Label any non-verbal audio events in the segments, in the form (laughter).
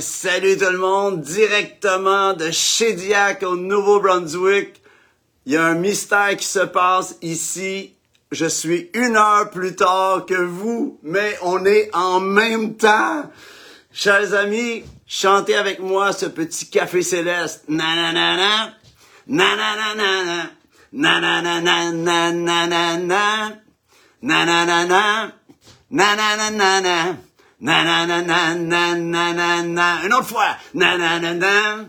salut tout le monde, directement de Shediac au Nouveau-Brunswick. Il y a un mystère qui se passe ici. Je suis une heure plus tard que vous, mais on est en même temps. Chers amis, chantez avec moi ce petit café céleste. Na na na na, na na na na na, na na na na na na na, na na na na, na na na na na. Na na na na na na na na. Une autre fois. Na na na na.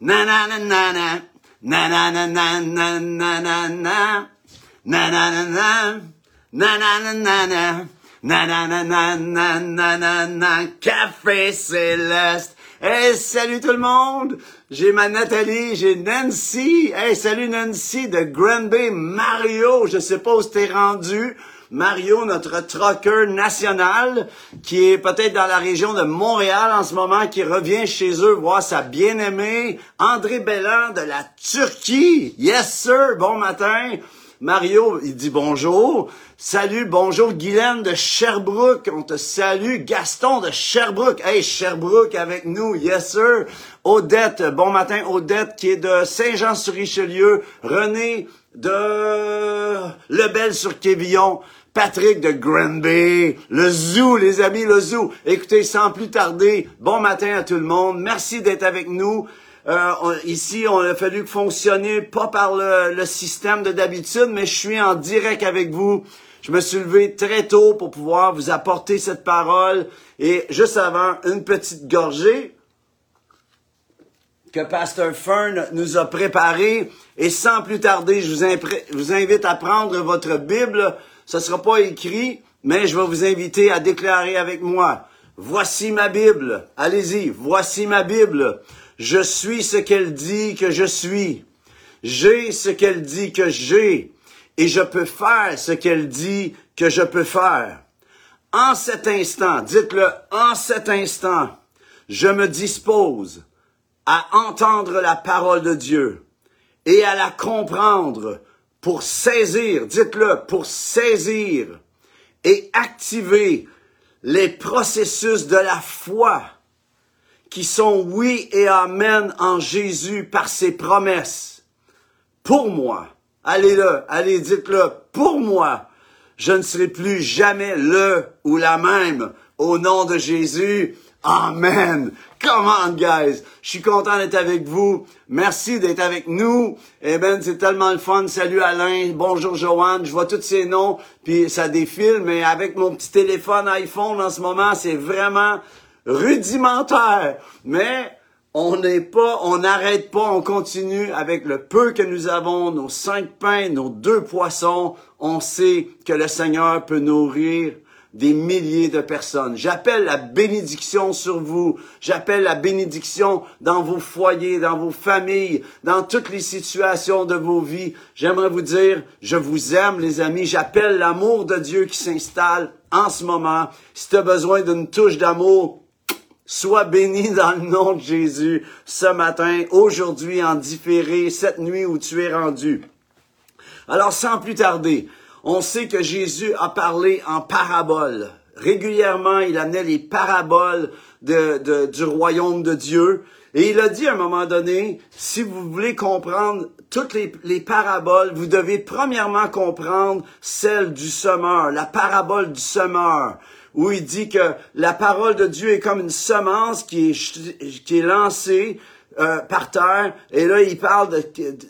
Na na na na na. Na na na na na na na na. Na na na na. Na na na na na. Na na na na na na na na. Café Céleste. Hey, salut tout le monde! J'ai ma Nathalie, j'ai Nancy. Hey, salut Nancy de Grand Mario. Je sais pas où t'es rendu. Mario, notre trucker national, qui est peut-être dans la région de Montréal en ce moment, qui revient chez eux voir sa bien-aimée André Bellan de la Turquie. Yes, sir. Bon matin. Mario, il dit bonjour. Salut, bonjour Guylaine de Sherbrooke. On te salue. Gaston de Sherbrooke. Hey, Sherbrooke avec nous. Yes, sir. Odette, bon matin. Odette qui est de Saint-Jean-sur-Richelieu. René de Lebel-sur-Quévillon. Patrick de Granby, le zoo, les amis, le zoo. Écoutez, sans plus tarder, bon matin à tout le monde. Merci d'être avec nous. Euh, ici, on a fallu fonctionner pas par le, système de d'habitude, mais je suis en direct avec vous. Je me suis levé très tôt pour pouvoir vous apporter cette parole. Et juste avant, une petite gorgée que Pasteur Fern nous a préparée. Et sans plus tarder, je vous invite à prendre votre Bible ce sera pas écrit, mais je vais vous inviter à déclarer avec moi. Voici ma Bible. Allez-y. Voici ma Bible. Je suis ce qu'elle dit que je suis. J'ai ce qu'elle dit que j'ai. Et je peux faire ce qu'elle dit que je peux faire. En cet instant, dites-le, en cet instant, je me dispose à entendre la parole de Dieu et à la comprendre pour saisir, dites-le, pour saisir et activer les processus de la foi qui sont oui et amen en Jésus par ses promesses. Pour moi, allez-le, allez, dites-le, pour moi, je ne serai plus jamais le ou la même au nom de Jésus. Amen. Come on, guys. Je suis content d'être avec vous. Merci d'être avec nous. Eh ben, c'est tellement le fun. Salut Alain. Bonjour Joanne. Je vois tous ces noms, puis ça défile, mais avec mon petit téléphone iPhone en ce moment, c'est vraiment rudimentaire. Mais on n'est pas, on n'arrête pas, on continue avec le peu que nous avons, nos cinq pains, nos deux poissons. On sait que le Seigneur peut nourrir des milliers de personnes. J'appelle la bénédiction sur vous. J'appelle la bénédiction dans vos foyers, dans vos familles, dans toutes les situations de vos vies. J'aimerais vous dire, je vous aime, les amis. J'appelle l'amour de Dieu qui s'installe en ce moment. Si tu as besoin d'une touche d'amour, Sois béni dans le nom de Jésus ce matin, aujourd'hui, en différé, cette nuit où tu es rendu. Alors, sans plus tarder, on sait que Jésus a parlé en paraboles. Régulièrement, il amenait les paraboles du royaume de Dieu. Et il a dit à un moment donné, si vous voulez comprendre toutes les, les, paraboles, vous devez premièrement comprendre celle du semeur, la parabole du semeur, où il dit que la parole de Dieu est comme une semence qui est lancée euh, par terre. Et là, il parle de,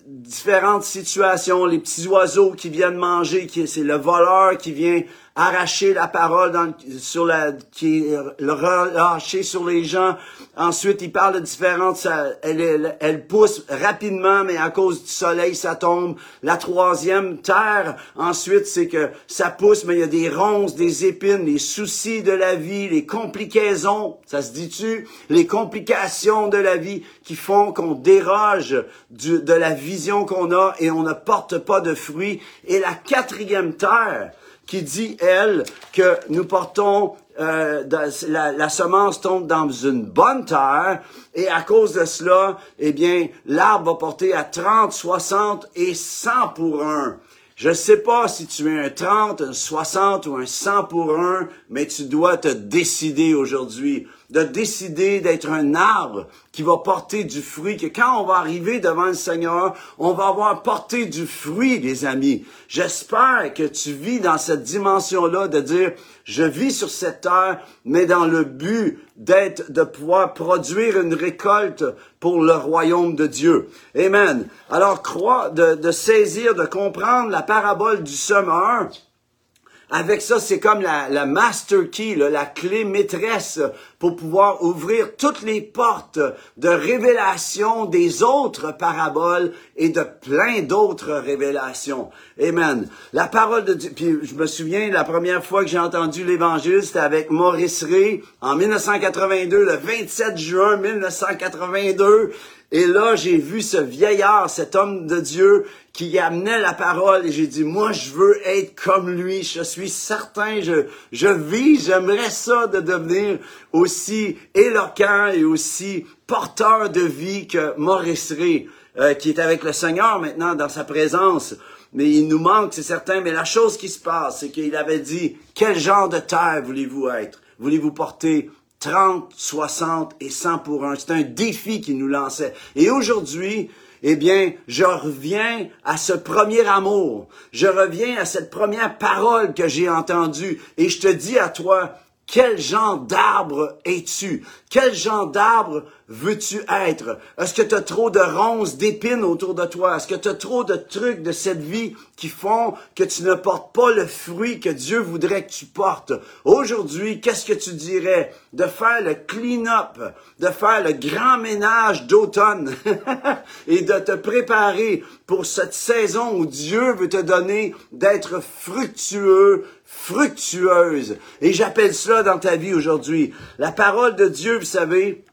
différentes situations. Les petits oiseaux qui viennent manger, qui c'est le voleur qui vient arracher la parole dans, sur la, qui le relâcher sur les gens. Ensuite, il parle de différentes, elle, elle, elle, pousse rapidement, mais à cause du soleil, ça tombe. La troisième terre, ensuite, c'est que ça pousse, mais il y a des ronces, des épines, les soucis de la vie, les complications, ça se dit-tu? Les complications de la vie qui font qu'on déroge du, de la vision qu'on a et on ne porte pas de fruits. Et la quatrième terre, qui dit, elle, que nous portons, euh, la, la, semence tombe dans une bonne terre, et à cause de cela, eh bien, l'arbre va porter à 30, 60 et 100 pour un. Je ne sais pas si tu es un 30, un 60 ou un 100 pour un, mais tu dois te décider aujourd'hui. De décider d'être un arbre qui va porter du fruit, que quand on va arriver devant le Seigneur, on va avoir porté du fruit, les amis. J'espère que tu vis dans cette dimension-là de dire, je vis sur cette terre, mais dans le but d'être, de pouvoir produire une récolte pour le royaume de Dieu. Amen. Alors, crois, de, de saisir, de comprendre la parabole du semeur, avec ça, c'est comme la, master key, la clé maîtresse pour pouvoir ouvrir toutes les portes de révélation des autres paraboles et de plein d'autres révélations. Amen. La parole de Dieu. Puis je me souviens, la première fois que j'ai entendu l'Évangile, c'était avec Maurice Ray en 1982, le 27 juin 1982. Et là, j'ai vu ce vieillard, cet homme de Dieu qui amenait la parole et j'ai dit, moi, je veux être comme lui. Je suis certain, je, je vis, j'aimerais ça de devenir aussi éloquent et aussi porteur de vie que Maurice Ray, euh, qui est avec le Seigneur maintenant dans sa présence. Mais il nous manque, c'est certain. Mais la chose qui se passe, c'est qu'il avait dit, quel genre de terre voulez-vous être? Voulez-vous porter 30, 60 et 100 pour un? C'est un défi qui nous lançait. Et aujourd'hui, eh bien, je reviens à ce premier amour. Je reviens à cette première parole que j'ai entendue. Et je te dis à toi, quel genre d'arbre es-tu? Quel genre d'arbre veux-tu être? Est-ce que tu as trop de ronces, d'épines autour de toi? Est-ce que tu as trop de trucs de cette vie qui font que tu ne portes pas le fruit que Dieu voudrait que tu portes? Aujourd'hui, qu'est-ce que tu dirais? De faire le clean-up, de faire le grand ménage d'automne (laughs) et de te préparer pour cette saison où Dieu veut te donner d'être fructueux, fructueuse. Et j'appelle cela dans ta vie aujourd'hui. La parole de Dieu, vous savez,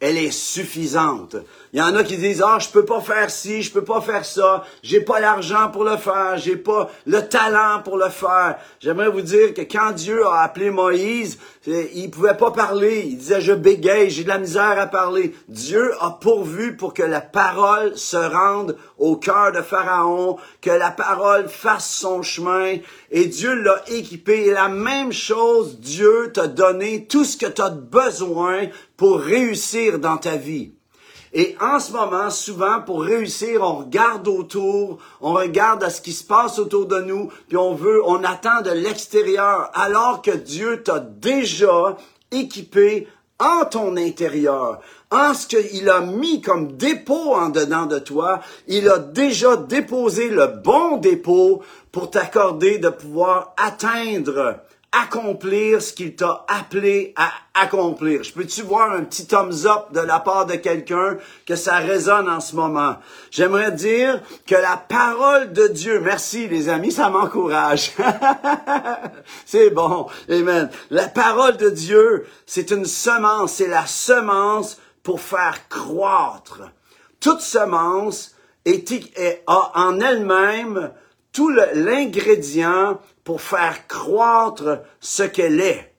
elle est suffisante. Il y en a qui disent ah je peux pas faire ci, je peux pas faire ça, j'ai pas l'argent pour le faire, j'ai pas le talent pour le faire. J'aimerais vous dire que quand Dieu a appelé Moïse, il pouvait pas parler, il disait je bégaye, j'ai de la misère à parler. Dieu a pourvu pour que la parole se rende au cœur de Pharaon, que la parole fasse son chemin et Dieu l'a équipé et la même chose Dieu t'a donné tout ce que tu as besoin pour réussir dans ta vie. Et en ce moment, souvent, pour réussir, on regarde autour, on regarde à ce qui se passe autour de nous, puis on veut, on attend de l'extérieur, alors que Dieu t'a déjà équipé en ton intérieur, en ce qu'il a mis comme dépôt en dedans de toi, il a déjà déposé le bon dépôt pour t'accorder de pouvoir atteindre accomplir ce qu'il t'a appelé à accomplir. Je peux-tu voir un petit thumbs up de la part de quelqu'un que ça résonne en ce moment? J'aimerais dire que la parole de Dieu, merci les amis, ça m'encourage. (laughs) c'est bon, amen. La parole de Dieu, c'est une semence, c'est la semence pour faire croître. Toute semence est, a en elle-même tout l'ingrédient pour faire croître ce qu'elle est.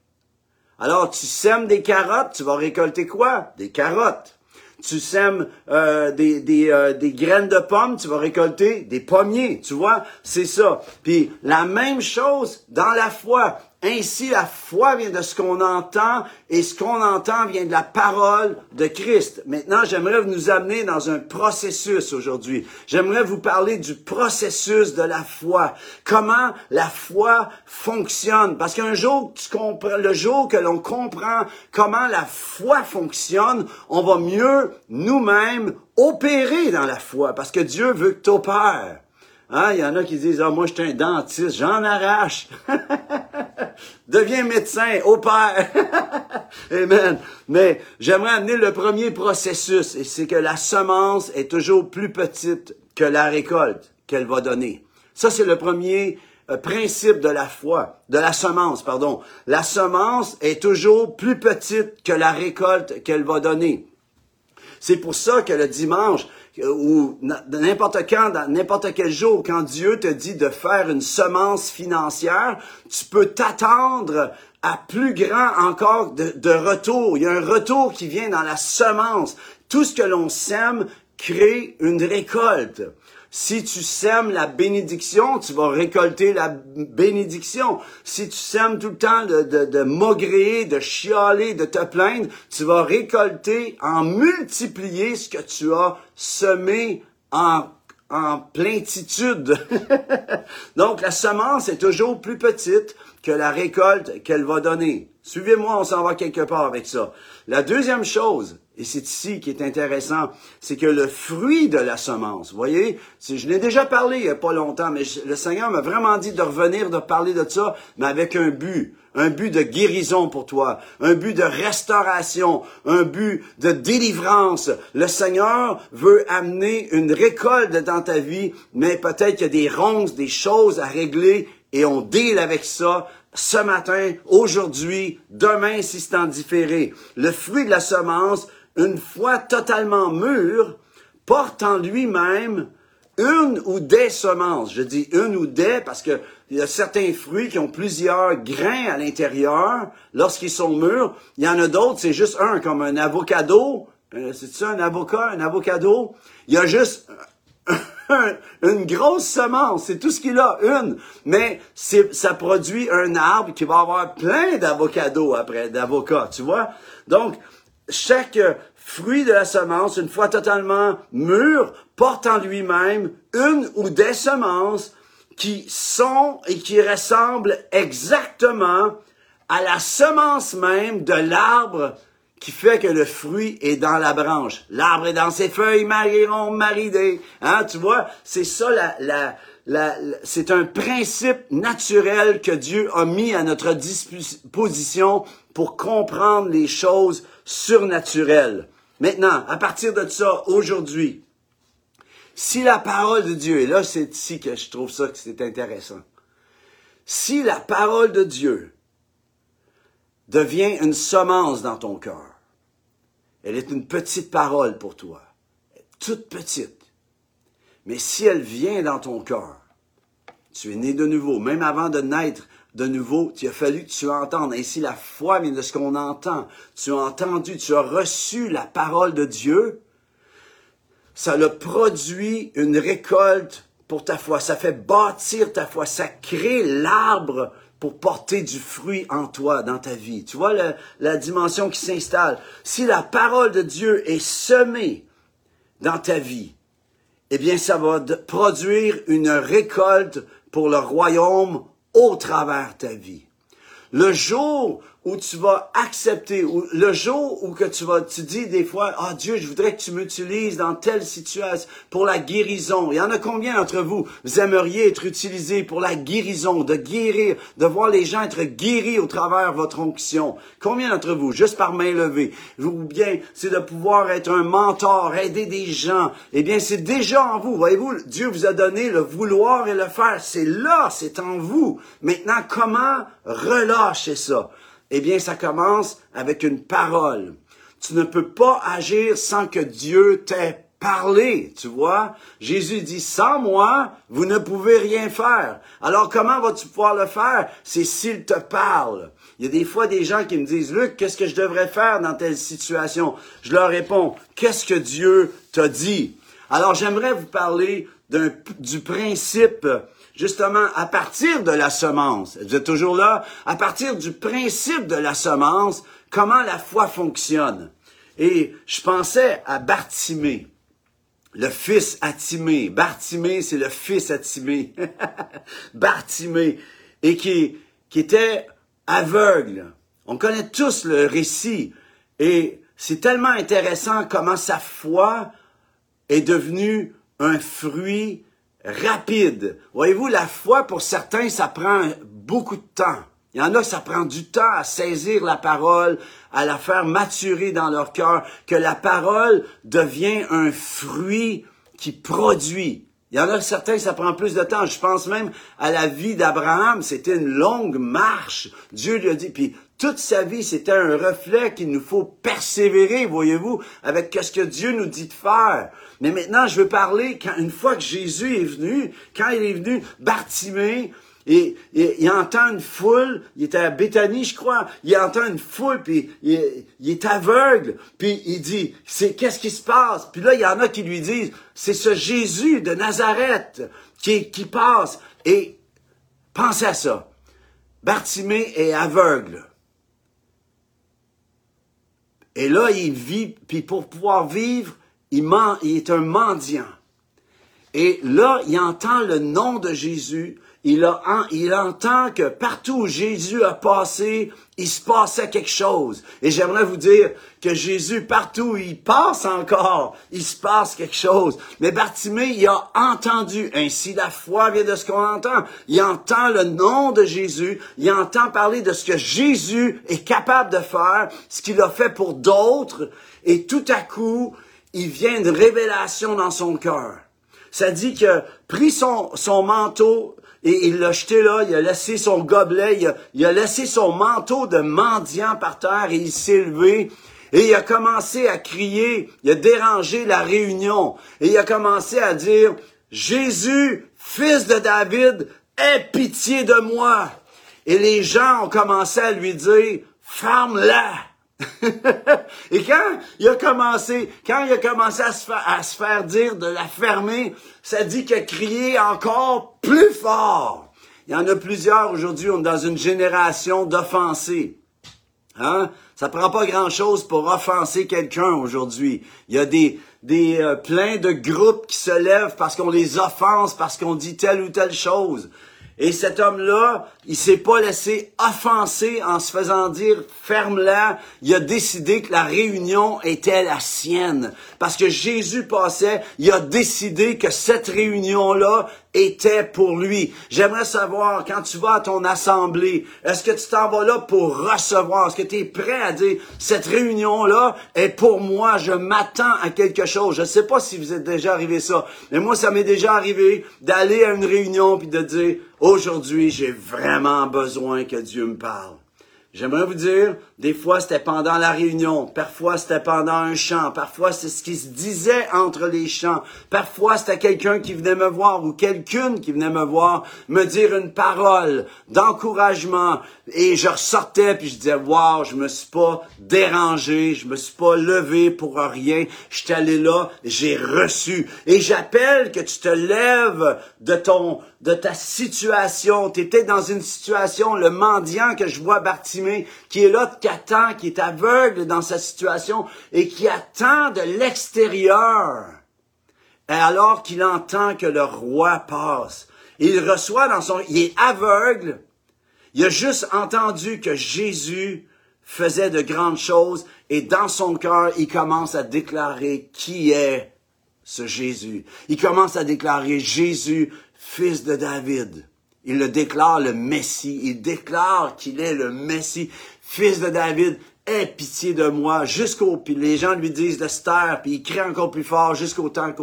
Alors, tu sèmes des carottes, tu vas récolter quoi? Des carottes. Tu sèmes euh, des, des, euh, des graines de pommes, tu vas récolter des pommiers. Tu vois, c'est ça. Puis la même chose dans la foi. Ainsi, la foi vient de ce qu'on entend et ce qu'on entend vient de la parole de Christ. Maintenant, j'aimerais nous amener dans un processus aujourd'hui. J'aimerais vous parler du processus de la foi. Comment la foi fonctionne. Parce qu'un jour, le jour que l'on comprend comment la foi fonctionne, on va mieux nous-mêmes opérer dans la foi. Parce que Dieu veut que tu opères. Hein, il y en a qui disent, ah, moi, je suis un dentiste, j'en arrache. (laughs) Deviens médecin, opère. (laughs) Amen. Mais j'aimerais amener le premier processus, et c'est que la semence est toujours plus petite que la récolte qu'elle va donner. Ça, c'est le premier euh, principe de la foi, de la semence, pardon. La semence est toujours plus petite que la récolte qu'elle va donner. C'est pour ça que le dimanche, ou n'importe quand, n'importe quel jour, quand Dieu te dit de faire une semence financière, tu peux t'attendre à plus grand encore de, de, retour. Il y a un retour qui vient dans la semence. Tout ce que l'on sème crée une récolte. Si tu sèmes la bénédiction, tu vas récolter la bénédiction. Si tu sèmes tout le temps de, de, de maugréer, de chialer, de te plaindre, tu vas récolter en multiplier ce que tu as semé en en pleintitude. (laughs) Donc la semence est toujours plus petite la récolte qu'elle va donner. Suivez-moi, on s'en va quelque part avec ça. La deuxième chose, et c'est ici qui est intéressant, c'est que le fruit de la semence, voyez, je l'ai déjà parlé il n'y a pas longtemps, mais le Seigneur m'a vraiment dit de revenir, de parler de ça, mais avec un but, un but de guérison pour toi, un but de restauration, un but de délivrance. Le Seigneur veut amener une récolte dans ta vie, mais peut-être qu'il y a des ronces, des choses à régler, et on deal avec ça ce matin, aujourd'hui, demain si c'est en différé. Le fruit de la semence, une fois totalement mûr, porte en lui-même une ou des semences. Je dis une ou des parce que il y a certains fruits qui ont plusieurs grains à l'intérieur lorsqu'ils sont mûrs. Il y en a d'autres, c'est juste un, comme un avocado. Euh, c'est ça, un avocat, un avocado? Il y a juste une grosse semence, c'est tout ce qu'il a, une. Mais ça produit un arbre qui va avoir plein d'avocados après, d'avocats, tu vois? Donc, chaque fruit de la semence, une fois totalement mûr, porte en lui-même une ou des semences qui sont et qui ressemblent exactement à la semence même de l'arbre qui fait que le fruit est dans la branche. L'arbre est dans ses feuilles, mariront, maridé. Hein, tu vois, c'est ça la, la, la, c'est un principe naturel que Dieu a mis à notre disposition pour comprendre les choses surnaturelles. Maintenant, à partir de ça, aujourd'hui, si la parole de Dieu, et là c'est ici que je trouve ça que c'est intéressant, si la parole de Dieu devient une semence dans ton cœur, elle est une petite parole pour toi, toute petite, mais si elle vient dans ton cœur, tu es né de nouveau, même avant de naître, de nouveau, il a fallu que tu entendes. Ainsi, la foi vient de ce qu'on entend. Tu as entendu, tu as reçu la parole de Dieu. Ça le produit une récolte pour ta foi. Ça fait bâtir ta foi. Ça crée l'arbre pour porter du fruit en toi, dans ta vie. Tu vois la, dimension qui s'installe. Si la parole de Dieu est semée dans ta vie, eh bien, ça va produire une récolte pour le royaume au travers ta vie. Le jour où tu vas accepter, ou le jour où que tu vas, tu dis des fois, ah Dieu, je voudrais que tu m'utilises dans telle situation pour la guérison. Il y en a combien d'entre vous, vous aimeriez être utilisé pour la guérison, de guérir, de voir les gens être guéris au travers de votre onction? Combien d'entre vous, juste par main levée, ou bien c'est de pouvoir être un mentor, aider des gens? Eh bien, c'est déjà en vous. Voyez-vous, Dieu vous a donné le vouloir et le faire. C'est là, c'est en vous. Maintenant, comment relâcher ça? Eh bien, ça commence avec une parole. Tu ne peux pas agir sans que Dieu t'ait parlé, tu vois. Jésus dit, sans moi, vous ne pouvez rien faire. Alors, comment vas-tu pouvoir le faire? C'est s'il te parle. Il y a des fois des gens qui me disent, Luc, qu'est-ce que je devrais faire dans telle situation? Je leur réponds, qu'est-ce que Dieu t'a dit? Alors, j'aimerais vous parler du principe justement à partir de la semence. Vous êtes toujours là? À partir du principe de la semence, comment la foi fonctionne? Et je pensais à Bartimée, le fils Atimé. Bartimée, c'est le fils Atimé. (laughs) Bartimée. Et qui, qui était aveugle. On connaît tous le récit. Et c'est tellement intéressant comment sa foi est devenue un fruit rapide. Voyez-vous, la foi, pour certains, ça prend beaucoup de temps. Il y en a, ça prend du temps à saisir la parole, à la faire maturer dans leur cœur, que la parole devient un fruit qui produit. Il y en a certains, ça prend plus de temps. Je pense même à la vie d'Abraham. C'était une longue marche. Dieu lui a dit, puis toute sa vie, c'était un reflet qu'il nous faut persévérer, voyez-vous, avec ce que Dieu nous dit de faire. Mais maintenant, je veux parler quand une fois que Jésus est venu, quand il est venu, Bartimée, et, il entend une foule, il était à Béthanie, je crois, il entend une foule, puis il, est aveugle, puis il dit, c'est qu'est-ce qui se passe? Puis là, il y en a qui lui disent, c'est ce Jésus de Nazareth qui, qui passe. Et pensez à ça. Bartimée est aveugle. Et là, il vit, puis pour pouvoir vivre, il, il est un mendiant. Et là, il entend le nom de Jésus. Il, entend que partout où Jésus a passé, il se passait quelque chose. Et j'aimerais vous dire que Jésus, partout où il passe encore, il se passe quelque chose. Mais Bartimée, il a entendu. Ainsi, la foi vient de ce qu'on entend. Il entend le nom de Jésus. Il entend parler de ce que Jésus est capable de faire, ce qu'il a fait pour d'autres. Et tout à coup, il vient une révélation dans son cœur. Ça dit a pris son, son manteau et il l'a jeté là, il a laissé son gobelet, il a, il a laissé son manteau de mendiant par terre et il s'est levé. Et il a commencé à crier, il a dérangé la réunion. Et il a commencé à dire, Jésus, fils de David, aie pitié de moi. Et les gens ont commencé à lui dire, ferme-la. (laughs) et quand il a commencé, quand il a commencé à se, faire, dire de la fermer, ça dit qu'il a encore plus fort. Il y en a plusieurs aujourd'hui, on est dans une génération d'offensés. Hein? Ça prend pas grand chose pour offenser quelqu'un aujourd'hui. Il y a des, des euh, plein de groupes qui se lèvent parce qu'on les offense, parce qu'on dit telle ou telle chose. Et cet homme-là, il s'est pas laissé offenser en se faisant dire ferme-la. Il a décidé que la réunion était la sienne. Parce que Jésus passait, il a décidé que cette réunion-là était pour lui. J'aimerais savoir, quand tu vas à ton assemblée, est-ce que tu t'en vas là pour recevoir? Est-ce que tu es prêt à dire, cette réunion-là est pour moi, je m'attends à quelque chose? Je ne sais pas si vous êtes déjà arrivé ça, mais moi, ça m'est déjà arrivé d'aller à une réunion puis de dire, aujourd'hui, j'ai vraiment besoin que Dieu me parle. J'aimerais vous dire, des fois c'était pendant la réunion, parfois c'était pendant un chant, parfois c'est ce qui se disait entre les chants, parfois c'était quelqu'un qui venait me voir ou quelqu'une qui venait me voir me dire une parole d'encouragement. Et je ressortais puis je disais waouh, je me suis pas dérangé, je me suis pas levé pour rien, je suis allé là, j'ai reçu et j'appelle que tu te lèves de ton de ta situation, tu étais dans une situation le mendiant que je vois Bartimée qui est là attend, qui est aveugle dans sa situation et qui attend de l'extérieur. Alors qu'il entend que le roi passe, il reçoit dans son, il est aveugle, il a juste entendu que Jésus faisait de grandes choses et dans son cœur, il commence à déclarer qui est ce Jésus. Il commence à déclarer Jésus, fils de David. Il le déclare le Messie. Il déclare qu'il est le Messie fils de David, aie pitié de moi, jusqu'au, puis les gens lui disent de se taire, puis il crie encore plus fort jusqu'au temps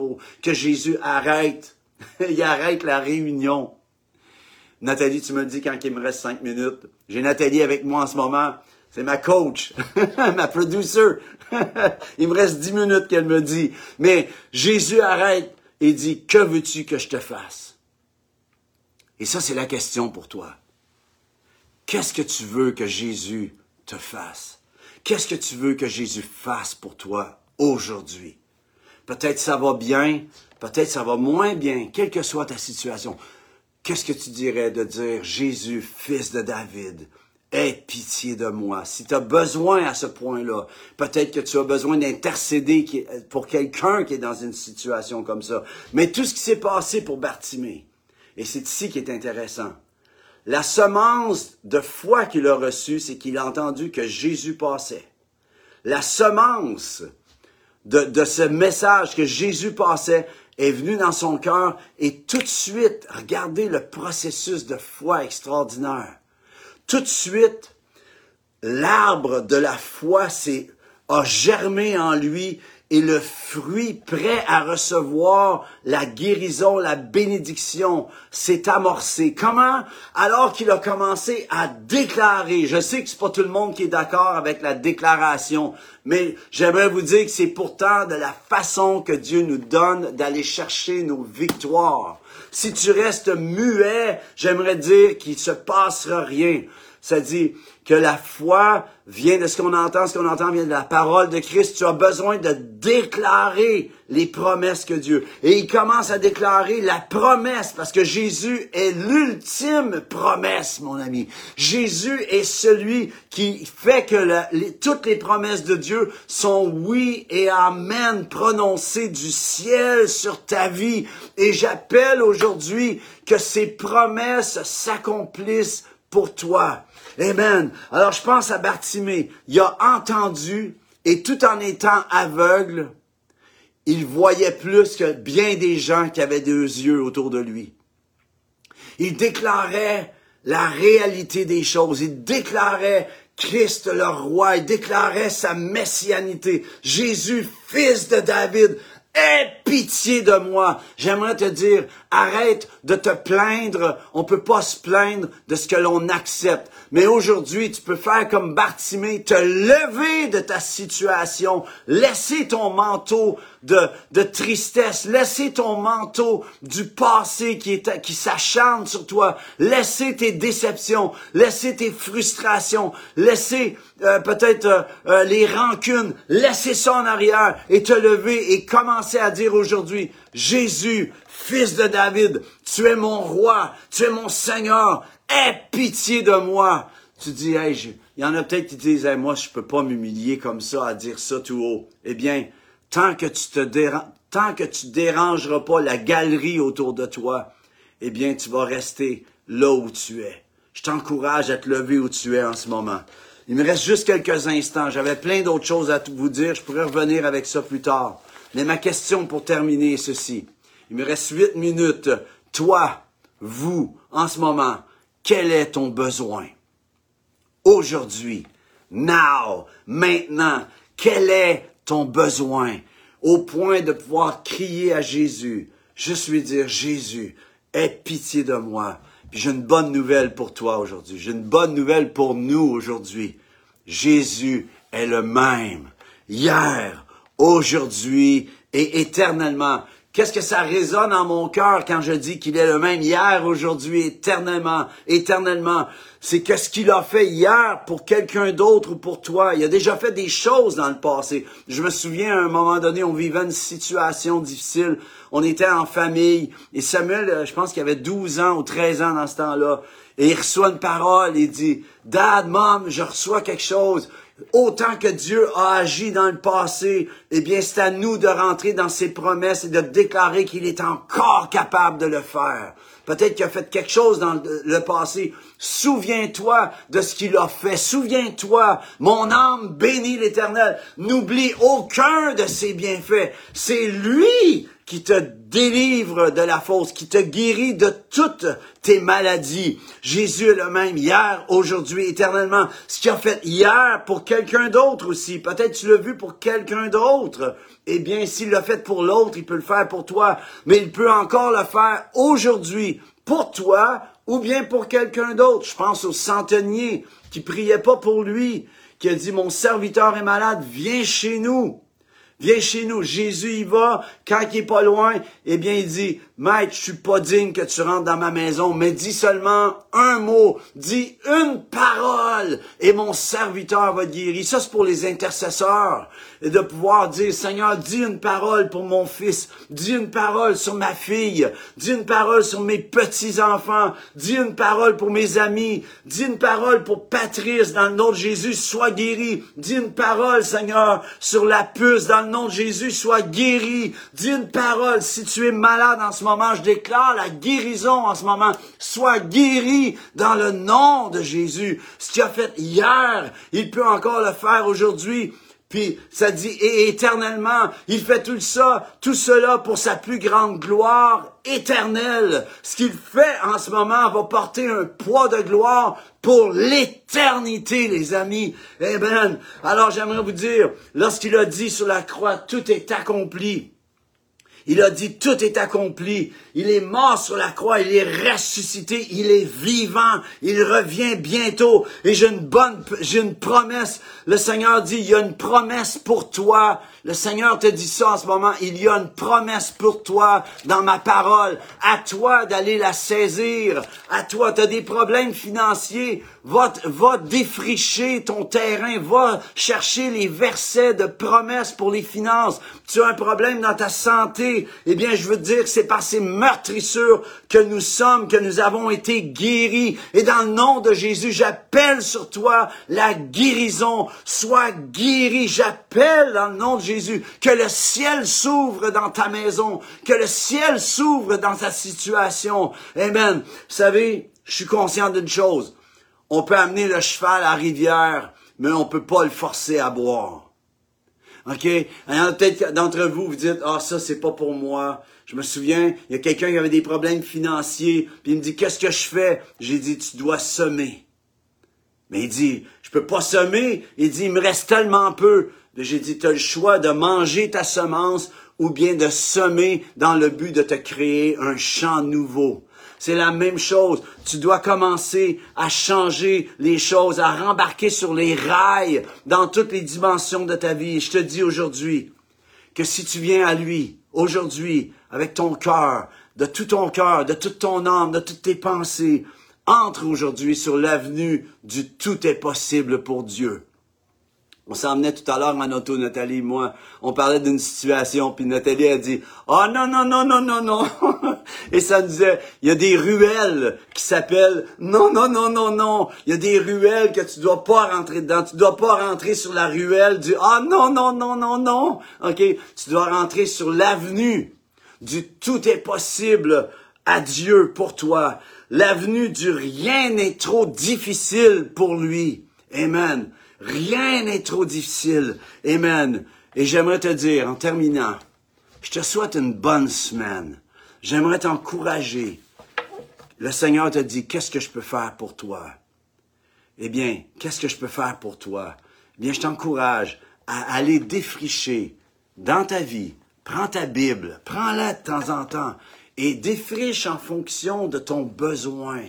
que Jésus arrête. (laughs) il arrête la réunion. Nathalie, tu me dis quand il me reste cinq minutes. J'ai Nathalie avec moi en ce moment. C'est ma coach, (laughs) ma producer. (laughs) il me reste dix minutes qu'elle me dit. Mais Jésus arrête et dit, que veux-tu que je te fasse? Et ça, c'est la question pour toi. Qu'est-ce que tu veux que Jésus te fasse? Qu'est-ce que tu veux que Jésus fasse pour toi aujourd'hui? Peut-être ça va bien, peut-être ça va moins bien, quelle que soit ta situation. Qu'est-ce que tu dirais de dire, Jésus, fils de David, aie pitié de moi. Si tu as besoin à ce point-là, peut-être que tu as besoin d'intercéder pour quelqu'un qui est dans une situation comme ça. Mais tout ce qui s'est passé pour Bartimée, et c'est ici qui est intéressant, la semence de foi qu'il a reçue, c'est qu'il a entendu que Jésus passait. La semence de, ce message que Jésus passait est venue dans son cœur et tout de suite, regardez le processus de foi extraordinaire. Tout de suite, l'arbre de la foi a germé en lui et le fruit prêt à recevoir la guérison, la bénédiction s'est amorcé. Comment? Alors qu'il a commencé à déclarer. Je sais que c'est pas tout le monde qui est d'accord avec la déclaration, mais j'aimerais vous dire que c'est pourtant de la façon que Dieu nous donne d'aller chercher nos victoires. Si tu restes muet, j'aimerais dire qu'il se passera rien. Ça dit que la foi vient de ce qu'on entend, ce qu'on entend vient de la parole de Christ. Tu as besoin de déclarer les promesses que Dieu. Et il commence à déclarer la promesse parce que Jésus est l'ultime promesse, mon ami. Jésus est celui qui fait que toutes les promesses de Dieu sont oui et amen prononcées du ciel sur ta vie. Et j'appelle aujourd'hui que ces promesses s'accomplissent pour toi. Amen. Alors je pense à Bartimée. Il a entendu et tout en étant aveugle, il voyait plus que bien des gens qui avaient deux yeux autour de lui. Il déclarait la réalité des choses. Il déclarait Christ le roi. Il déclarait sa messianité. Jésus, fils de David, Aie pitié de moi. J'aimerais te dire, arrête de te plaindre. On peut pas se plaindre de ce que l'on accepte. Mais aujourd'hui, tu peux faire comme Bartimée, te lever de ta situation, laisser ton manteau de, de tristesse, laisser ton manteau du passé qui, est, qui s'acharne sur toi, laisser tes déceptions, laisser tes frustrations, laisser euh, peut-être euh, euh, les rancunes, laisser ça en arrière et te lever et commencer à dire aujourd'hui, Jésus, fils de David, tu es mon roi, tu es mon Seigneur, aie pitié de moi. Tu dis, hey, il y en a peut-être qui disent, hey, moi, je peux pas m'humilier comme ça, à dire ça tout haut. Eh bien, tant que tu te tant que tu dérangeras pas la galerie autour de toi, eh bien, tu vas rester là où tu es. Je t'encourage à te lever où tu es en ce moment. Il me reste juste quelques instants. J'avais plein d'autres choses à vous dire. Je pourrais revenir avec ça plus tard. Mais ma question pour terminer est ceci. Il me reste huit minutes. Toi, vous, en ce moment, quel est ton besoin? Aujourd'hui, now, maintenant, quel est ton besoin? Au point de pouvoir crier à Jésus, juste lui dire, Jésus, aie pitié de moi. J'ai une bonne nouvelle pour toi aujourd'hui. J'ai une bonne nouvelle pour nous aujourd'hui. Jésus est le même. Hier, aujourd'hui et éternellement. Qu'est-ce que ça résonne en mon cœur quand je dis qu'il est le même hier, aujourd'hui, éternellement, éternellement? C'est qu'est-ce qu'il a fait hier pour quelqu'un d'autre ou pour toi. Il a déjà fait des choses dans le passé. Je me souviens, à un moment donné, on vivait une situation difficile. On était en famille. Et Samuel, euh, je pense qu'il avait 12 ans ou 13 ans dans ce temps-là. Et il reçoit une parole. Il dit, Dad, Mom, je reçois quelque chose. Autant que Dieu a agi dans le passé, eh bien, c'est à nous de rentrer dans ses promesses et de déclarer qu'il est encore capable de le faire. Peut-être qu'il a fait quelque chose dans le passé. Souviens-toi de ce qu'il a fait. Souviens-toi, mon âme bénit l'Éternel. N'oublie aucun de ses bienfaits. C'est lui qui te délivre de la fausse, qui te guérit de toutes tes maladies. Jésus est le même hier, aujourd'hui, éternellement. Ce qu'il a fait hier pour quelqu'un d'autre aussi, peut-être tu l'as vu pour quelqu'un d'autre. Eh bien, s'il l'a fait pour l'autre, il peut le faire pour toi, mais il peut encore le faire aujourd'hui pour toi ou bien pour quelqu'un d'autre. Je pense au centenier qui priait pas pour lui, qui a dit, mon serviteur est malade, viens chez nous. Viens chez nous. Jésus y va. Quand il est pas loin, eh bien, il dit, Maître, je suis pas digne que tu rentres dans ma maison, mais dis seulement un mot. Dis une parole et mon serviteur va guérir. Ça, c'est pour les intercesseurs. Et de pouvoir dire, Seigneur, dis une parole pour mon fils. Dis une parole sur ma fille. Dis une parole sur mes petits-enfants. Dis une parole pour mes amis. Dis une parole pour Patrice dans le nom de Jésus, sois guéri. Dis une parole, Seigneur, sur la puce dans le nom de Jésus, sois guéri. Dis une parole si tu es malade en ce moment. Je déclare la guérison en ce moment. Sois guéri dans le nom de Jésus. Ce qu'il a fait hier, il peut encore le faire aujourd'hui. Puis ça dit, et éternellement, il fait tout ça, tout cela pour sa plus grande gloire éternelle. Ce qu'il fait en ce moment va porter un poids de gloire pour l'éternité, les amis. Ben, alors j'aimerais vous dire, lorsqu'il a dit sur la croix, tout est accompli, Il a dit tout est accompli. Il est mort sur la croix, il est ressuscité, il est vivant, il revient bientôt. Et j'ai une bonne, j'ai une promesse. Le Seigneur dit, il y a une promesse pour toi. Le Seigneur te dit ça en ce moment. Il y a une promesse pour toi dans ma parole. À toi d'aller la saisir. À toi, tu des problèmes financiers. Va, va défricher ton terrain. Va chercher les versets de promesses pour les finances. Tu as un problème dans ta santé. Eh bien, je veux te dire que c'est par ces meurtrissures que nous sommes, que nous avons été guéris. Et dans le nom de Jésus, j'appelle sur toi la guérison. Sois guéri. J'appelle dans le nom de Jésus que le ciel s'ouvre dans ta maison, que le ciel s'ouvre dans ta situation. Amen. Vous savez, je suis conscient d'une chose. On peut amener le cheval à la rivière, mais on peut pas le forcer à boire. OK? Il y en a peut-être d'entre vous, vous dites, ah, ça, c'est pas pour moi. Je me souviens, il y a quelqu'un qui avait des problèmes financiers, puis il me dit, qu'est-ce que je fais? J'ai dit, tu dois semer. Mais il dit, je peux pas semer. Il dit, il me reste tellement peu. J'ai dit, tu as le choix de manger ta semence ou bien de semer dans le but de te créer un champ nouveau. C'est la même chose. Tu dois commencer à changer les choses, à rembarquer sur les rails dans toutes les dimensions de ta vie. je te dis aujourd'hui que si tu viens à lui, aujourd'hui, avec ton cœur, de tout ton cœur, de toute ton âme, de toutes tes pensées, entre aujourd'hui sur l'avenue du tout est possible pour Dieu. On s'emmenait tout à l'heure en auto, Nathalie et moi. On parlait d'une situation, puis Nathalie a dit « Oh non, non, non, non, non, non! (laughs) » Et ça nous disait, il y a des ruelles qui s'appellent « Non, non, non, non, non! » Il y a des ruelles que tu dois pas rentrer dedans. Tu dois pas rentrer sur la ruelle du « Ah non, non, non, non, non! » OK? Tu dois rentrer sur l'avenue du « Tout est possible à Dieu pour toi. » L'avenue du « Rien n'est trop difficile pour lui. » Amen. Rien n'est trop difficile. Amen. Et j'aimerais te dire, en terminant, je te souhaite une bonne semaine. J'aimerais t'encourager. Le Seigneur te dit, qu'est-ce que je peux faire pour toi? Eh bien, qu'est-ce que je peux faire pour toi? Eh bien, je t'encourage à aller défricher dans ta vie. Prends ta Bible, prends-la de temps en temps et défriche en fonction de ton besoin.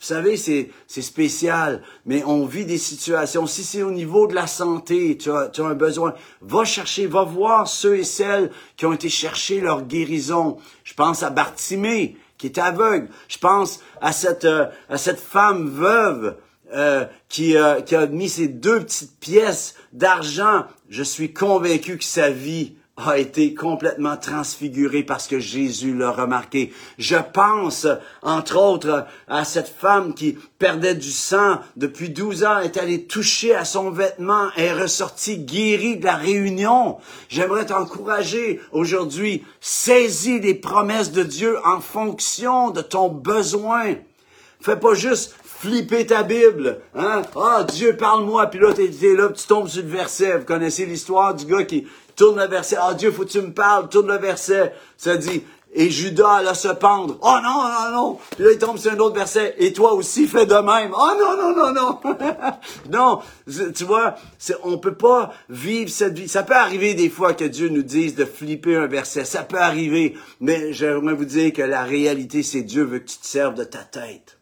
Vous savez, c'est, c'est spécial, mais on vit des situations. Si c'est au niveau de la santé, tu as, un besoin, va chercher, va voir ceux et celles qui ont été chercher leur guérison. Je pense à Bartimée, qui est aveugle. Je pense à cette, euh, à cette femme veuve euh, qui, euh, qui a mis ses deux petites pièces d'argent. Je suis convaincu que sa vie a été complètement transfiguré parce que Jésus l'a remarqué. Je pense, entre autres, à cette femme qui perdait du sang depuis 12 ans, est allée toucher à son vêtement et est ressortie guérie de la réunion. J'aimerais t'encourager aujourd'hui, saisis les promesses de Dieu en fonction de ton besoin. Fais pas juste flipper ta Bible, hein? Ah, Dieu parle-moi, puis là, t'es, là, tu tombes sur le verset. Vous connaissez l'histoire du gars qui, tourne le verset. Ah, Dieu, faut que tu me parles. Tourne le verset. Ça dit, et Judas alla se pendre. Oh non, non, non. Puis là, il tombe sur un autre verset. Et toi aussi, fais de même. Oh non, non, non, non. (laughs) non, tu vois, on peut pas vivre cette vie. Ça peut arriver des fois que Dieu nous dise de flipper un verset. Ça peut arriver. Mais j'aimerais vous dire que la réalité, c'est Dieu veut que tu te serves de ta tête.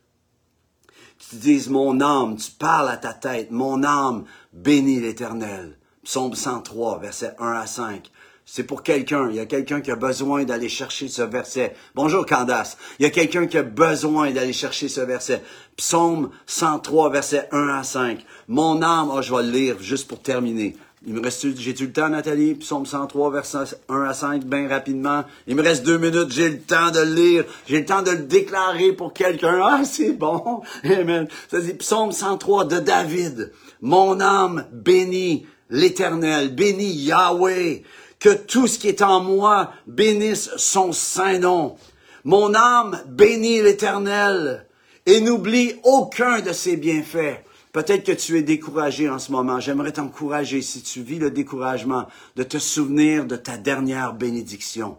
Tu te dises, mon âme, tu parles à ta tête. Mon âme, bénis l'éternel. Psaume 103, versets 1 à 5. C'est pour quelqu'un. Il y a quelqu'un qui a besoin d'aller chercher ce verset. Bonjour Candace. Il y a quelqu'un qui a besoin d'aller chercher ce verset. Psaume 103, versets 1 à 5. Mon âme, oh, je vais le lire juste pour terminer. Il me reste, j'ai-tu le temps, Nathalie? Psaume 103, verset 1 à 5, bien rapidement. Il me reste deux minutes, j'ai le temps de le lire. J'ai le temps de le déclarer pour quelqu'un. Ah, c'est bon. Amen. Ça dit Psaume 103 de David. Mon âme bénit l'Éternel, bénis Yahweh, que tout ce qui est en moi bénisse son saint nom. Mon âme bénit l'Éternel et n'oublie aucun de ses bienfaits. Peut-être que tu es découragé en ce moment. J'aimerais t'encourager, si tu vis le découragement, de te souvenir de ta dernière bénédiction.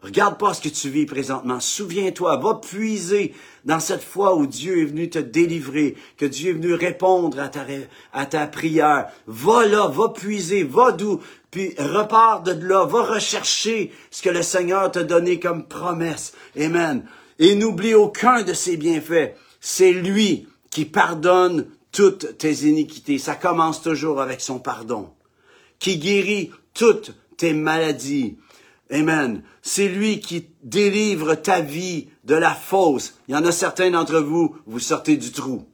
Regarde pas ce que tu vis présentement. Souviens-toi, va puiser dans cette foi où Dieu est venu te délivrer, que Dieu est venu répondre à ta, à ta prière. Va là, va puiser, va d'où, puis repars de là, va rechercher ce que le Seigneur t'a donné comme promesse. Amen. Et n'oublie aucun de ses bienfaits. C'est lui qui pardonne toutes tes iniquités. Ça commence toujours avec son pardon. Qui guérit toutes tes maladies Amen. C'est lui qui délivre ta vie de la fausse. Il y en a certains d'entre vous, vous sortez du trou.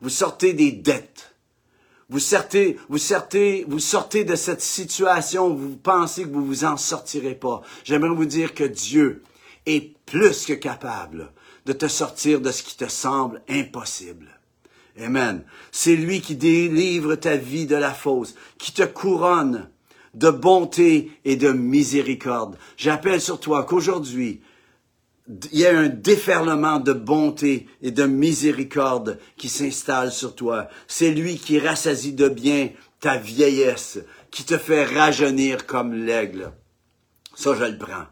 Vous sortez des dettes. Vous sortez, vous sortez, vous sortez de cette situation où vous pensez que vous vous en sortirez pas. J'aimerais vous dire que Dieu est plus que capable de te sortir de ce qui te semble impossible. Amen. C'est lui qui délivre ta vie de la fausse, qui te couronne de bonté et de miséricorde. J'appelle sur toi qu'aujourd'hui, il y a un déferlement de bonté et de miséricorde qui s'installe sur toi. C'est lui qui rassasie de bien ta vieillesse, qui te fait rajeunir comme l'aigle. Ça, je le prends.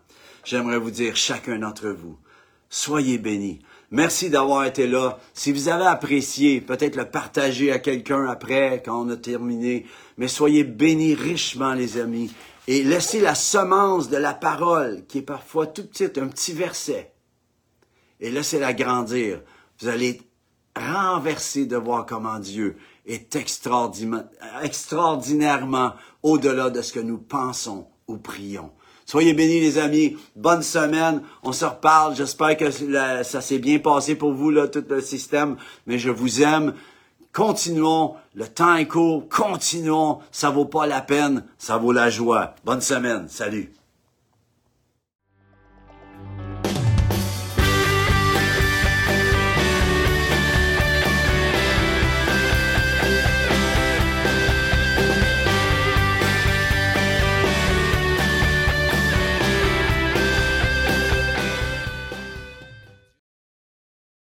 J'aimerais vous dire, chacun d'entre vous, soyez bénis. Merci d'avoir été là. Si vous avez apprécié, peut-être le partager à quelqu'un après, quand on a terminé. Mais soyez bénis richement, les amis. Et laissez la semence de la parole, qui est parfois tout petite, un petit verset. Et laissez-la grandir. Vous allez renverser de voir comment Dieu est extraordinairement au-delà de ce que nous pensons ou prions. Soyez bénis, les amis. Bonne semaine. On se reparle. J'espère que ça s'est bien passé pour vous, là, tout le système. Mais je vous aime. Continuons. Le temps est court. Continuons. Ça vaut pas la peine. Ça vaut la joie. Bonne semaine. Salut.